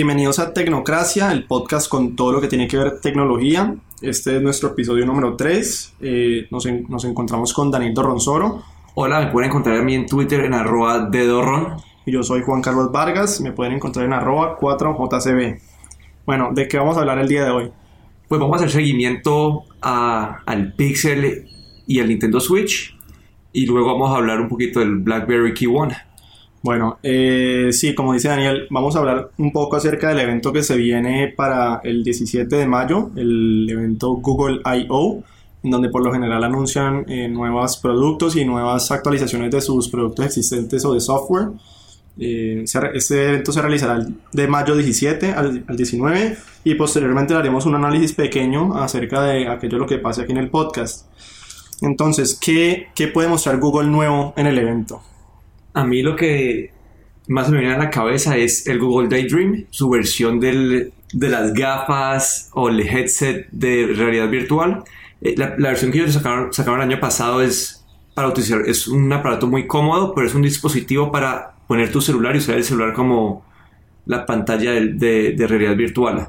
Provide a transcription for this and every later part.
Bienvenidos a Tecnocracia, el podcast con todo lo que tiene que ver tecnología. Este es nuestro episodio número 3. Eh, nos, en- nos encontramos con Daniel Dorronzoro Hola, me pueden encontrar a mí en Twitter en arroba dedorron. y yo soy Juan Carlos Vargas. Me pueden encontrar en arroba 4jcb. Bueno, ¿de qué vamos a hablar el día de hoy? Pues vamos a hacer seguimiento a- al Pixel y al Nintendo Switch. Y luego vamos a hablar un poquito del BlackBerry Key One. Bueno, eh, sí, como dice Daniel, vamos a hablar un poco acerca del evento que se viene para el 17 de mayo, el evento Google I.O., en donde por lo general anuncian eh, nuevos productos y nuevas actualizaciones de sus productos existentes o de software. Eh, este evento se realizará de mayo 17 al, al 19 y posteriormente haremos un análisis pequeño acerca de aquello lo que pase aquí en el podcast. Entonces, ¿qué, qué puede mostrar Google nuevo en el evento? A mí lo que más me viene a la cabeza es el Google Daydream, su versión del- de las gafas o el headset de realidad virtual. Eh, La, versión que ellos sacaron, sacaron el año pasado es para utilizar, es un aparato muy cómodo, pero es un dispositivo para poner tu celular y usar el celular como la pantalla de, de- de realidad virtual.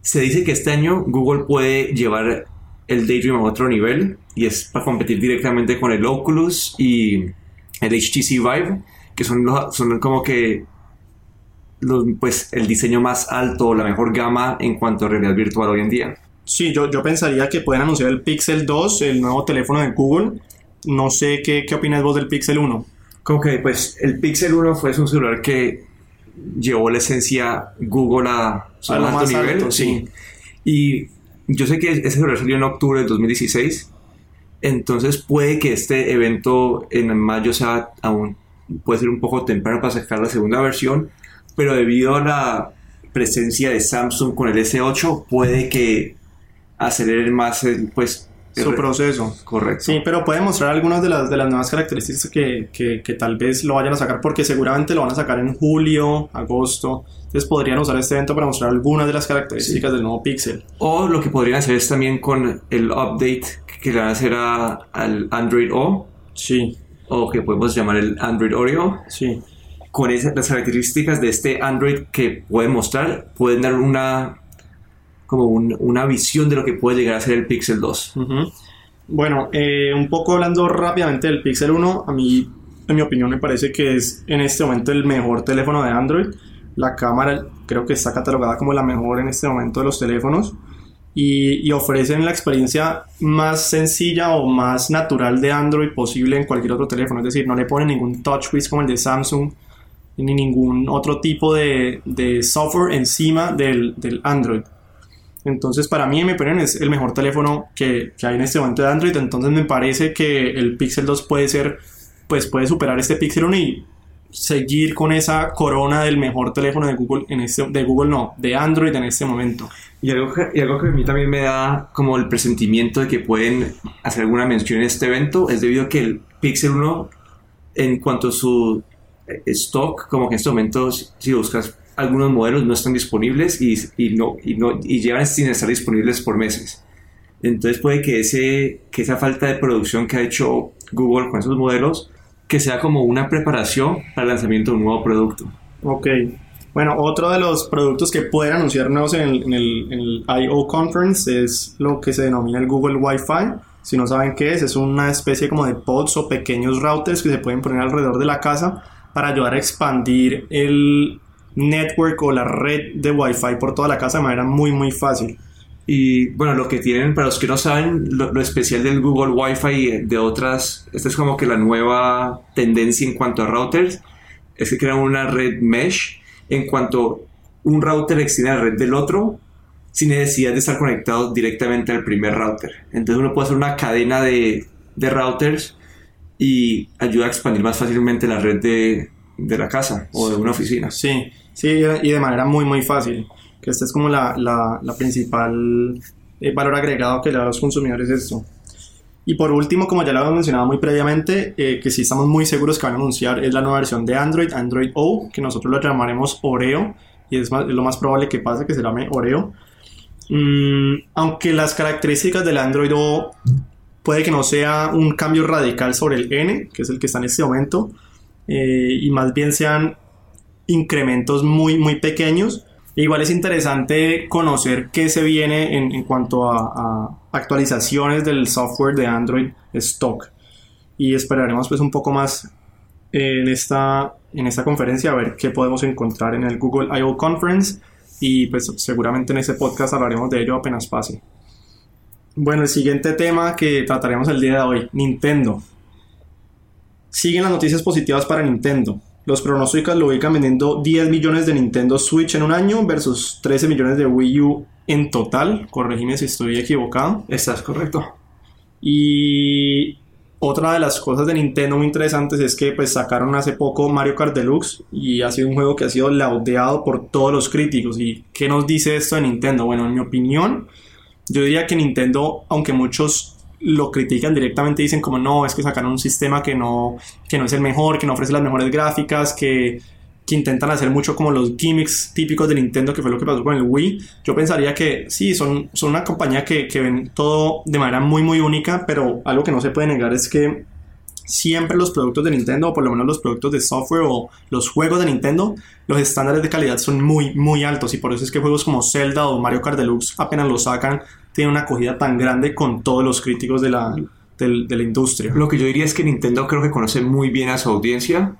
Se dice que este año Google puede llevar el Daydream a otro nivel y es para competir directamente con el Oculus y el HTC Vive, que son, los- son como que los, pues, el diseño más alto, la mejor gama en cuanto a realidad virtual hoy en día. Sí, yo, yo pensaría que pueden anunciar el Pixel 2, el nuevo teléfono de Google. No sé qué, qué opinas vos del Pixel 1. Como que pues el Pixel 1 fue un celular que llevó la esencia Google a su más alto nivel. alto, sí. Y yo sé que ese celular salió en octubre del 2016. Entonces puede que este evento en mayo sea aún, puede ser un poco temprano para sacar la segunda versión, pero debido a la presencia de Samsung con el S8, puede que aceleren más el, pues, Su proceso. Correcto. Sí, pero puede mostrar algunas de las, de las nuevas características que, que, que tal vez lo vayan a sacar, porque seguramente lo van a sacar en julio, agosto. Entonces podrían usar este evento para mostrar algunas de las características del nuevo Pixel. O lo que podrían hacer es también con el update que le van a hacer a- al Android O, Sí, o que podemos llamar el Android Oreo. sí. Con esas, las características de este Android que pueden mostrar, pueden dar una como un- una visión de lo que puede llegar a ser el Pixel 2. Ujú. Bueno, eh, un poco hablando rápidamente del Pixel 1, a mí, en mi opinión, me parece que es en este momento el mejor teléfono de Android. La cámara creo que está catalogada como la mejor en este momento de los teléfonos y, ofrecen la experiencia más sencilla o más natural de Android posible en cualquier otro teléfono. Es decir, no le ponen ningún touchwiz como el de Samsung ni ningún otro tipo de, de software encima del, del Android. Entonces, para mí, en mi opinión, es el mejor teléfono que, que hay en este momento de Android. Entonces, me parece que el Pixel 2 puede ser, pues puede superar este Pixel 1 y seguir con esa corona del mejor teléfono de Google, en este, de Google no, de Android en este momento. Y algo, que, y algo que a mí también me da como el presentimiento de que pueden hacer alguna mención en este evento es debido a que el Pixel 1, en cuanto a su eh, stock, como que en este momento, si si buscas algunos modelos, no están disponibles y, y no, y, no, y llevan sin estar disponibles por meses. Entonces puede que, ese, que esa falta de producción que ha hecho Google con esos modelos, que sea como una preparación para el lanzamiento de un nuevo producto. Ok. Bueno, otro de los productos que pueden anunciar nuevos en el, en el, en el I.O. Conference es lo que se denomina el Google Wi-Fi. Si no saben qué es, es una especie como de pods o pequeños routers que se pueden poner alrededor de la casa para ayudar a expandir el network o la red de Wi-Fi por toda la casa de manera muy muy fácil. Y bueno, lo que tienen, para los que no saben, lo, especial del Google Wi-Fi de otras, esta es como que la nueva tendencia en cuanto a routers, es que crean una red mesh en cuanto un router extiende la red del otro sin necesidad de estar conectado directamente al primer router. Entonces uno puede hacer una cadena de, de routers y ayuda a expandir más fácilmente la red de, de la casa o de una oficina. Sí, sí, y de manera muy muy fácil. Que esta es como la, la, la principal eh, valor agregado que le da a los consumidores esto. Y por último, como ya lo habíamos mencionado muy previamente, eh, que sí estamos muy seguros que van a anunciar es la nueva versión de Android, Android O, que nosotros lo llamaremos Oreo, y es, más- es lo más probable que pase que se llame Oreo. Mm, aunque las características del Android O puede que no sea un cambio radical sobre el N, que es el que está en este momento, eh, y más bien sean incrementos muy, muy pequeños. Igual es interesante conocer qué se viene en, cuanto a, actualizaciones del software de Android stock. Y esperaremos pues un poco más en esta, en esta conferencia a ver qué podemos encontrar en el Google I.O. Conference y pues seguramente en ese podcast hablaremos de ello apenas pase. Bueno, el siguiente tema que trataremos el día de hoy, Nintendo. Siguen las noticias positivas para Nintendo. Los pronósticos lo ubican vendiendo 10 millones de Nintendo Switch en un año versus 13 millones de Wii U en total. Corregime si estoy equivocado. Estás correcto. Y otra de las cosas de Nintendo muy interesantes es que pues sacaron hace poco Mario Kart Deluxe y ha sido un juego que ha sido laudeado por todos los críticos. ¿Y qué nos dice esto de Nintendo? Bueno, en mi opinión, yo diría que Nintendo, aunque muchos lo critican directamente, dicen como no, es que sacaron un sistema que no, que no es el mejor, que no ofrece las mejores gráficas, que que intentan hacer mucho como los gimmicks típicos de Nintendo, que fue lo que pasó con el Wii. Yo pensaría que sí, son, son una compañía que, que ven todo de manera muy, muy única, pero algo que no se puede negar es que siempre los productos de Nintendo, o por lo menos los productos de software o los juegos de Nintendo, los estándares de calidad son muy, muy altos. Y por eso es que juegos como Zelda o Mario Kart Deluxe apenas los sacan, tienen una acogida tan grande con todos los críticos de la, de, de la industria. Lo que yo diría es que Nintendo creo que conoce muy bien a su audiencia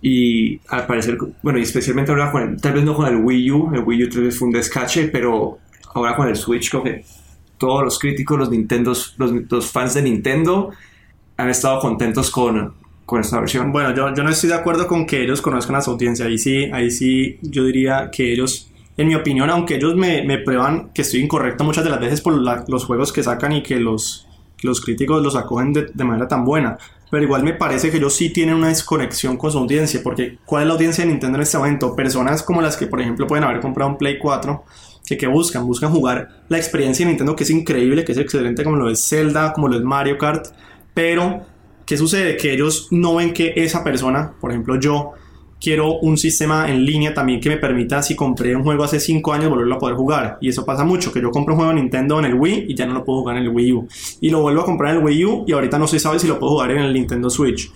y al parecer, bueno, y especialmente ahora con el, tal vez no con el Wii U, el Wii U tal vez fue un descache, pero ahora con el Switch, creo que todos los críticos, los Nintendos, los, los fans de Nintendo han estado contentos con, con esta versión. Bueno, yo, yo no estoy de acuerdo con que ellos conozcan a su audiencia, ahí sí, ahí sí yo diría que ellos, en mi opinión, aunque ellos me, prueban que estoy incorrecto muchas de las veces por los juegos que sacan y que los, los críticos los acogen de, de manera tan buena, pero igual me parece que ellos sí tienen una desconexión con su audiencia, porque ¿cuál es la audiencia de Nintendo en este momento? Personas como las que, por ejemplo, pueden haber comprado un Play 4, que, que buscan, buscan jugar la experiencia de Nintendo, que es increíble, que es excelente, como lo es Zelda, como lo es Mario Kart, pero ¿qué sucede? Que ellos no ven que esa persona, por ejemplo yo, quiero un sistema en línea también que me permita, si compré un juego hace 5 años, volverlo a poder jugar. Y eso pasa mucho, que yo compro un juego Nintendo en el Wii y ya no lo puedo jugar en el Wii U. Y lo vuelvo a comprar en el Wii U y ahorita no se sabe si lo puedo jugar en el Nintendo Switch.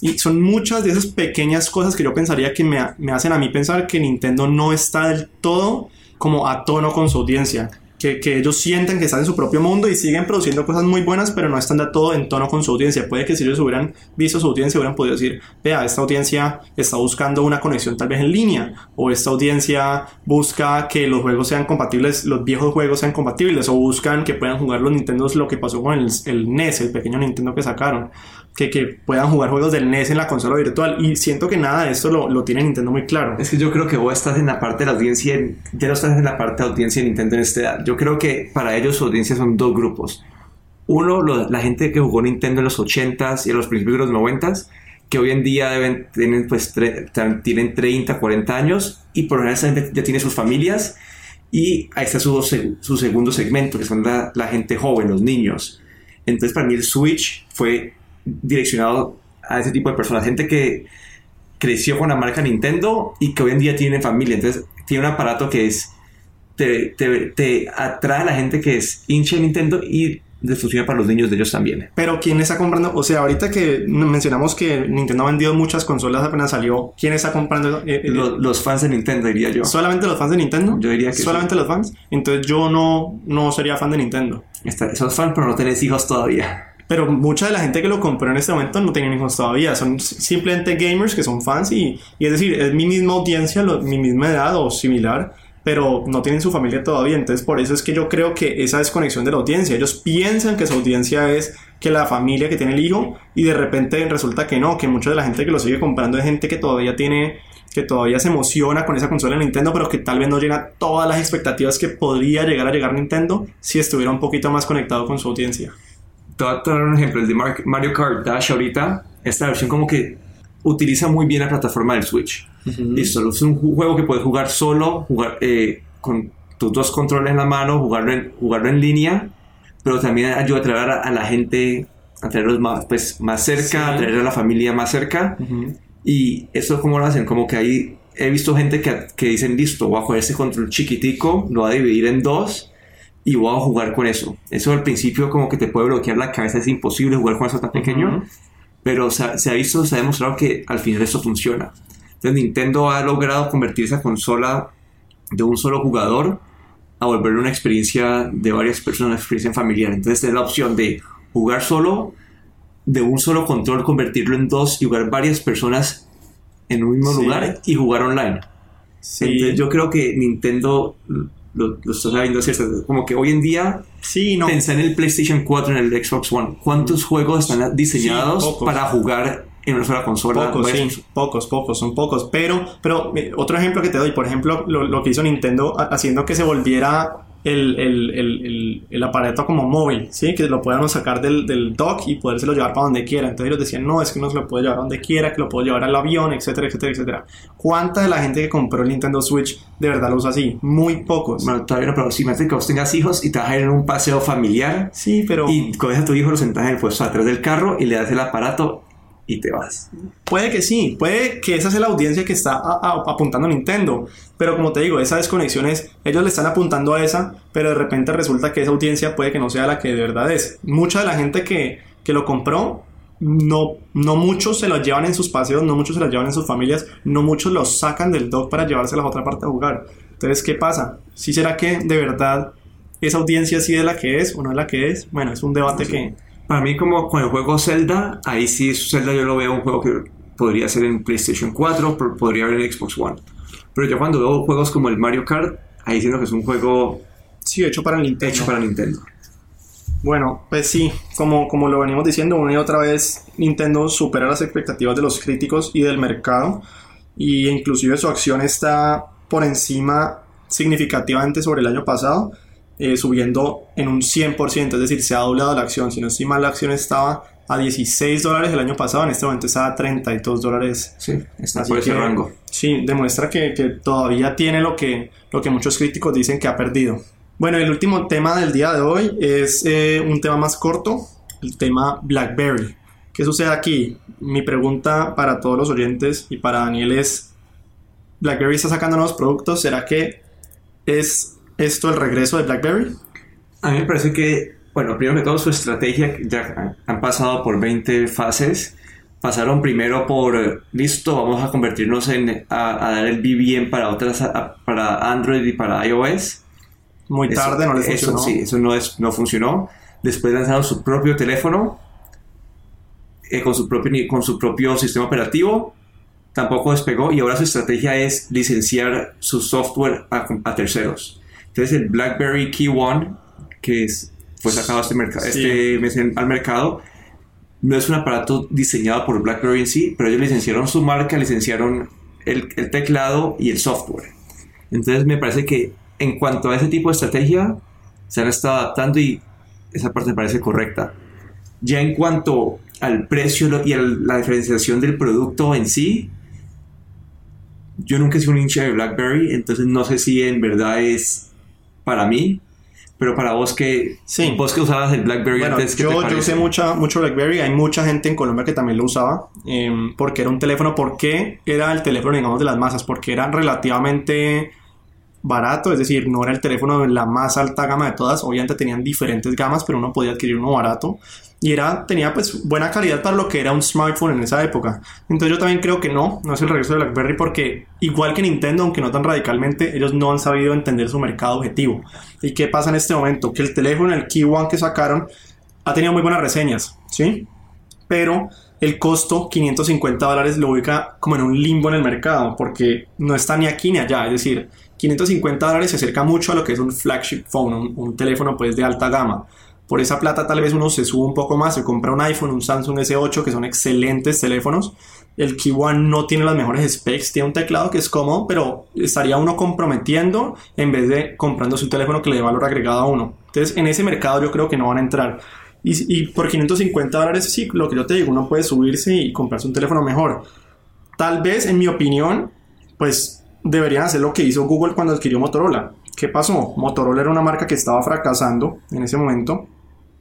Y son muchas de esas pequeñas cosas que yo pensaría que me, me hacen a mí pensar que Nintendo no está del todo como a tono con su audiencia. Que, que, ellos sientan que están en su propio mundo y siguen produciendo cosas muy buenas, pero no están de todo en tono con su audiencia. Puede que si ellos hubieran visto su audiencia, hubieran podido decir, vea, esta audiencia está buscando una conexión tal vez en línea, o esta audiencia busca que los juegos sean compatibles, los viejos juegos sean compatibles, o buscan que puedan jugar los Nintendo, lo que pasó con el, el NES, el pequeño Nintendo que sacaron. Que, que, puedan jugar juegos del NES en la consola virtual. Y siento que nada de esto lo, lo, tiene Nintendo muy claro. Es que yo creo que vos estás en la parte de la audiencia, ya no estás en la parte de audiencia de Nintendo en esta edad. Yo creo que para ellos su audiencia son dos grupos. Uno, lo, la gente que jugó Nintendo en los 80s y en los principios de los 90s, que hoy en día deben, tienen, pues, tienen 30, 40 años y por lo general ya tiene sus familias. Y ahí está su, su segundo segmento, que son la, la gente joven, los niños. Entonces, para mí, el Switch fue direccionado a ese tipo de personas, gente que creció con la marca Nintendo y que hoy en día tiene familia, entonces tiene un aparato que es te, te, te atrae a la gente que es hincha de Nintendo y funciona para los niños de ellos también. Pero ¿quién está comprando? O sea, ahorita que mencionamos que Nintendo ha vendido muchas consolas apenas salió, ¿quién está comprando? Eh, eh, los, los, fans de Nintendo, diría yo. ¿Solamente los fans de Nintendo? Yo diría que ¿Solamente sí. los fans? Entonces yo no, no sería fan de Nintendo. Está, sos fan, pero no tenés hijos todavía. Pero mucha de la gente que lo compró en este momento no tienen hijos todavía. Son simplemente gamers que son fans y, y es decir, es mi misma audiencia, lo, mi misma edad o similar pero no tienen su familia todavía. Entonces, por eso es que yo creo que esa desconexión de la audiencia, ellos piensan que su audiencia es que la familia que tiene el hijo y de repente resulta que no, que mucha de la gente que lo sigue comprando es gente que todavía tiene que todavía se emociona con esa consola de Nintendo, pero que tal vez no llega todas las expectativas que podría llegar a llegar Nintendo si estuviera un poquito más conectado con su audiencia. Te voy a dar un ejemplo, el de Mario Kart Dash ahorita, esta versión como que utiliza muy bien la plataforma del Switch. Uh -huh. Listo, es un juego que puedes jugar solo, jugar eh, con tus dos controles en la mano, jugarlo en, jugarlo en línea, pero también ayuda a traer a, a la gente, a traerlos más, pues, más cerca, sí. a traer a la familia más cerca. Uh -huh. Y eso, ¿cómo lo hacen? Como que ahí he visto gente que, que dicen, listo, voy a coger este control chiquitico, lo voy a dividir en dos y voy a jugar con eso. Eso al principio como que te puede bloquear la cabeza, es imposible jugar con eso tan pequeño. Uh -huh pero se ha, se ha, visto, se ha demostrado que al final esto funciona. Entonces Nintendo ha logrado convertir esa consola de un solo jugador a volver una experiencia de varias personas, una experiencia familiar. Entonces es la opción de jugar solo, de un solo control, convertirlo en dos y jugar varias personas en un mismo Sí. lugar y jugar online. Sí, Entonces yo creo que Nintendo lo, lo está sabiendo hacer. Como que hoy en día sí, no. pensar en el PlayStation 4, en el Xbox One, ¿cuántos juegos están diseñados Sí, para jugar en una sola consola? Pocos, sí, pocos, pocos, son pocos. Pero, pero eh, otro ejemplo que te doy, por ejemplo, lo, lo que hizo Nintendo ha- haciendo que se volviera el, el, el, el, aparato como móvil, ¿sí? Que lo puedan sacar del, del dock y podérselo llevar para donde quiera. Entonces ellos decían, no, es que uno se lo puede llevar a donde quiera, que lo puedo llevar al avión, etcétera, etcétera, etcétera. ¿Cuánta de la gente que compró el Nintendo Switch de verdad lo usa así? Muy pocos. Bueno, todavía no, pero si imagínate que vos tengas hijos y te vas a ir en un paseo familiar Sí, pero... y coges a tu hijo, lo sentas en el puesto atrás del carro y le das el aparato y te vas. Puede que sí, puede que esa sea la audiencia que está a- a- apuntando a Nintendo, pero como te digo, esa desconexión es, ellos le están apuntando a esa, pero de repente resulta que esa audiencia puede que no sea la que de verdad es. Mucha de la gente que, que lo compró, no, no muchos se lo llevan en sus paseos, no muchos se lo llevan en sus familias, no muchos lo sacan del dock para llevarse a la otra parte a jugar. Entonces, ¿qué pasa? ¿Sí será que de verdad esa audiencia sí es la que es o no es la que es? Bueno, es un debate que... Para mí, como con el juego Zelda, ahí sí Zelda yo lo veo un juego que podría ser en PlayStation 4, pero podría haber en Xbox One. Pero yo cuando veo juegos como el Mario Kart, ahí siento que es un juego Sí, hecho para Nintendo. hecho para Nintendo. Bueno, pues sí, como, como lo venimos diciendo una y otra vez, Nintendo supera las expectativas de los críticos y del mercado y inclusive su acción está por encima significativamente sobre el año pasado, eh, subiendo en un 100%, es decir, se ha doblado la acción, si no estoy mal la acción estaba a 16 dólares el año pasado, en este momento está a 32 dólares Sí, está Así por ese que, rango. Sí, demuestra que, que todavía tiene lo que, lo que muchos críticos dicen que ha perdido. Bueno, el último tema del día de hoy es eh, un tema más corto, el tema BlackBerry. ¿Qué sucede aquí? Mi pregunta para todos los oyentes y para Daniel es, ¿BlackBerry está sacando nuevos productos? ¿Será que es esto el regreso de BlackBerry? A mí me parece que, bueno, primero que todo su estrategia, ya han pasado por 20 fases. Pasaron primero por, listo, vamos a convertirnos en, a, a dar el BBM para otras, a- para Android y para iOS. Muy Eso- tarde, no les eso, funcionó. Sí, eso no, es, no funcionó. Después lanzaron su propio teléfono eh, con, su propio, con su propio sistema operativo. Tampoco despegó y ahora su estrategia es licenciar su software a, a terceros. Entonces el BlackBerry Key One, que es, fue sacado este, Sí. este mes en- al mercado, no es un aparato diseñado por BlackBerry en sí, pero ellos licenciaron su marca, licenciaron el, el teclado y el software. Entonces me parece que en cuanto a ese tipo de estrategia, se han estado adaptando y esa parte me parece correcta. Ya en cuanto al precio y a la diferenciación del producto en sí, yo nunca he sido un hincha de BlackBerry, entonces no sé si en verdad es para mí, pero para vos que, Sí. vos que usabas el BlackBerry Bueno, antes, ¿qué te yo, yo usé mucha, mucho BlackBerry. Hay mucha gente en Colombia que también lo usaba. eh, porque era un teléfono. porque era el teléfono, digamos, de las masas? Porque era relativamente barato. Es decir, no era el teléfono de la más alta gama de todas. Obviamente tenían diferentes gamas, pero uno podía adquirir uno barato. Y era, tenía pues buena calidad para lo que era un smartphone en esa época. Entonces yo también creo que no, no es el regreso de BlackBerry porque igual que Nintendo, aunque no tan radicalmente, ellos no han sabido entender su mercado objetivo. ¿Y qué pasa en este momento? Que el teléfono, el Key One que sacaron, ha tenido muy buenas reseñas, ¿sí? Pero el costo, 550 dólares, lo ubica como en un limbo en el mercado, porque no está ni aquí ni allá. Es decir, 550 dólares se acerca mucho a lo que es un flagship phone, un, teléfono pues de alta gama. Por esa plata tal vez uno se sube un poco más, se compra un iPhone, un Samsung S8, que son excelentes teléfonos. El Key One no tiene las mejores specs, tiene un teclado que es cómodo, pero estaría uno comprometiendo en vez de comprándose un teléfono que le dé valor agregado a uno. Entonces, en ese mercado yo creo que no van a entrar. Y, y por 550 dólares, sí, lo que yo te digo, uno puede subirse y comprarse un teléfono mejor. Tal vez, en mi opinión, pues deberían hacer lo que hizo Google cuando adquirió Motorola. ¿Qué pasó? Motorola era una marca que estaba fracasando en ese momento.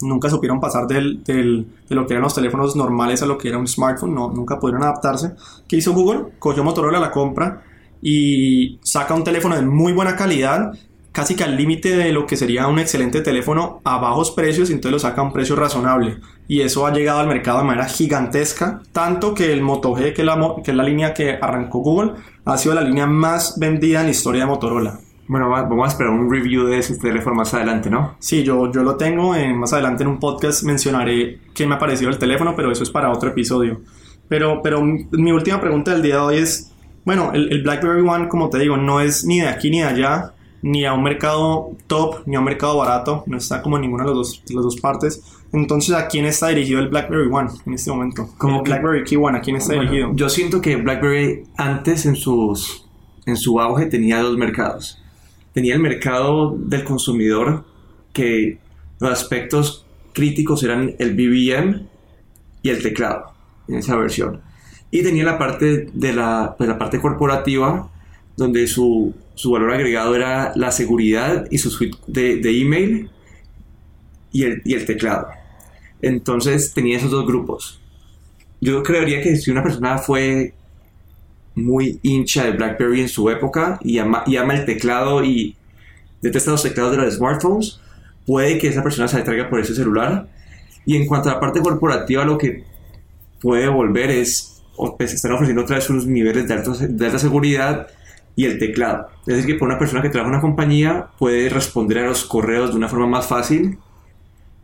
Nunca supieron pasar del, de lo que eran los teléfonos normales a lo que era un smartphone. No, nunca pudieron adaptarse. ¿Qué hizo Google? Cogió Motorola, la compra y saca un teléfono de muy buena calidad casi que al límite de lo que sería un excelente teléfono a bajos precios y entonces lo saca a un precio razonable. Y eso ha llegado al mercado de manera gigantesca, tanto que el Moto G, que es la, que es la línea que arrancó Google, ha sido la línea más vendida en la historia de Motorola. Bueno, vamos a esperar un review de ese teléfono más adelante, ¿no? Sí, yo, yo lo tengo. Eh, más adelante en un podcast mencionaré qué me ha parecido el teléfono, pero eso es para otro episodio. Pero, pero mi última pregunta del día de hoy es, bueno, el, el BlackBerry One, como te digo, no es ni de aquí ni de allá, ni a un mercado top, ni a un mercado barato, no está como en ninguna de, los dos, las dos partes. Entonces, ¿a quién está dirigido el BlackBerry One en este momento? Como BlackBerry Key One, ¿a quién está dirigido? Yo siento que BlackBerry antes en, sus, en su auge tenía dos mercados tenía el mercado del consumidor que los aspectos críticos eran el BBM y el teclado en esa versión. Y tenía la parte de la, pues la parte corporativa donde su, su, valor agregado era la seguridad y su suite de, de email y el, y el teclado. Entonces tenía esos dos grupos. Yo creería que si una persona fue muy hincha de BlackBerry en su época y ama, y ama el teclado y detesta los teclados de los smartphones, puede que esa persona se atraiga por ese celular. Y en cuanto a la parte corporativa, lo que puede volver es, pues están ofreciendo otra vez unos niveles de, de alta seguridad y el teclado. Es decir, que para una persona que trabaja en una compañía puede responder a los correos de una forma más fácil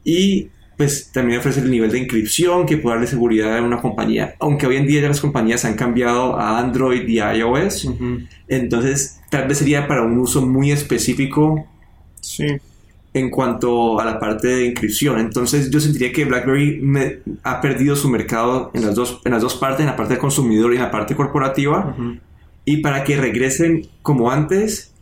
y pues también ofrece el nivel de inscripción que puede darle seguridad a una compañía. Aunque hoy en día ya las compañías han cambiado a Android y a iOS, entonces tal vez sería para un uso muy específico sí. en cuanto a la parte de inscripción. Entonces yo sentiría que BlackBerry ha perdido su mercado en las, dos, en las dos partes, en la parte de consumidor y en la parte corporativa. Y para que regresen como antes,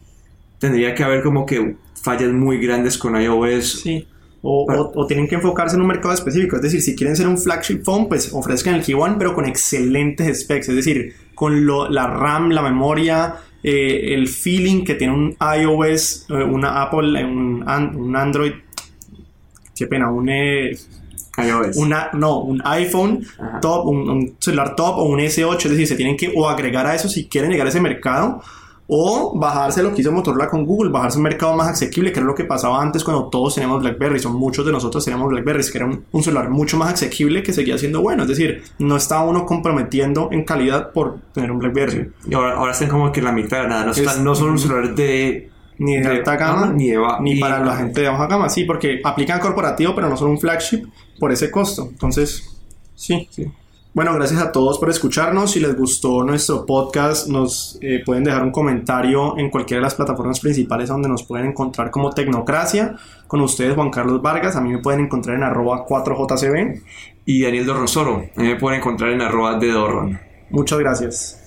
tendría que haber como que fallas muy grandes con iOS. Sí o, tienen que enfocarse en un mercado específico. Es decir, si quieren ser un flagship phone, pues ofrezcan el G1, pero con excelentes specs. Es decir, con la RAM, la memoria, eh, el feeling que tiene un iOS, eh, una Apple, un, un, Android. Qué pena, un. Eh, iOS. Una, no, un iPhone top, un, un, celular top o un S8. Es decir, se tienen que o agregar a eso si quieren llegar a ese mercado o bajarse lo que hizo Motorola con Google, bajarse un mercado más asequible, que era lo que pasaba antes cuando todos teníamos BlackBerry, o muchos de nosotros teníamos BlackBerry, que era un, celular mucho más asequible que seguía siendo bueno, es decir, no estaba uno comprometiendo en calidad por tener un BlackBerry. Y ahora, ahora están como que la mitad de nada, no, están, no son un celular de ni de, alta gama, ni, ni para la gente de baja gama, sí, porque aplican corporativo, pero no son un flagship por ese costo. Entonces, sí, sí. Bueno, gracias a todos por escucharnos. Si les gustó nuestro podcast, nos eh, pueden dejar un comentario en cualquiera de las plataformas principales donde nos pueden encontrar como Tecnocracia. Con ustedes, Juan Carlos Vargas. A mí me pueden encontrar en arroba 4JCB. Y Daniel Dorronsoro. A mí me pueden encontrar en arroba de Dorron. Muchas gracias.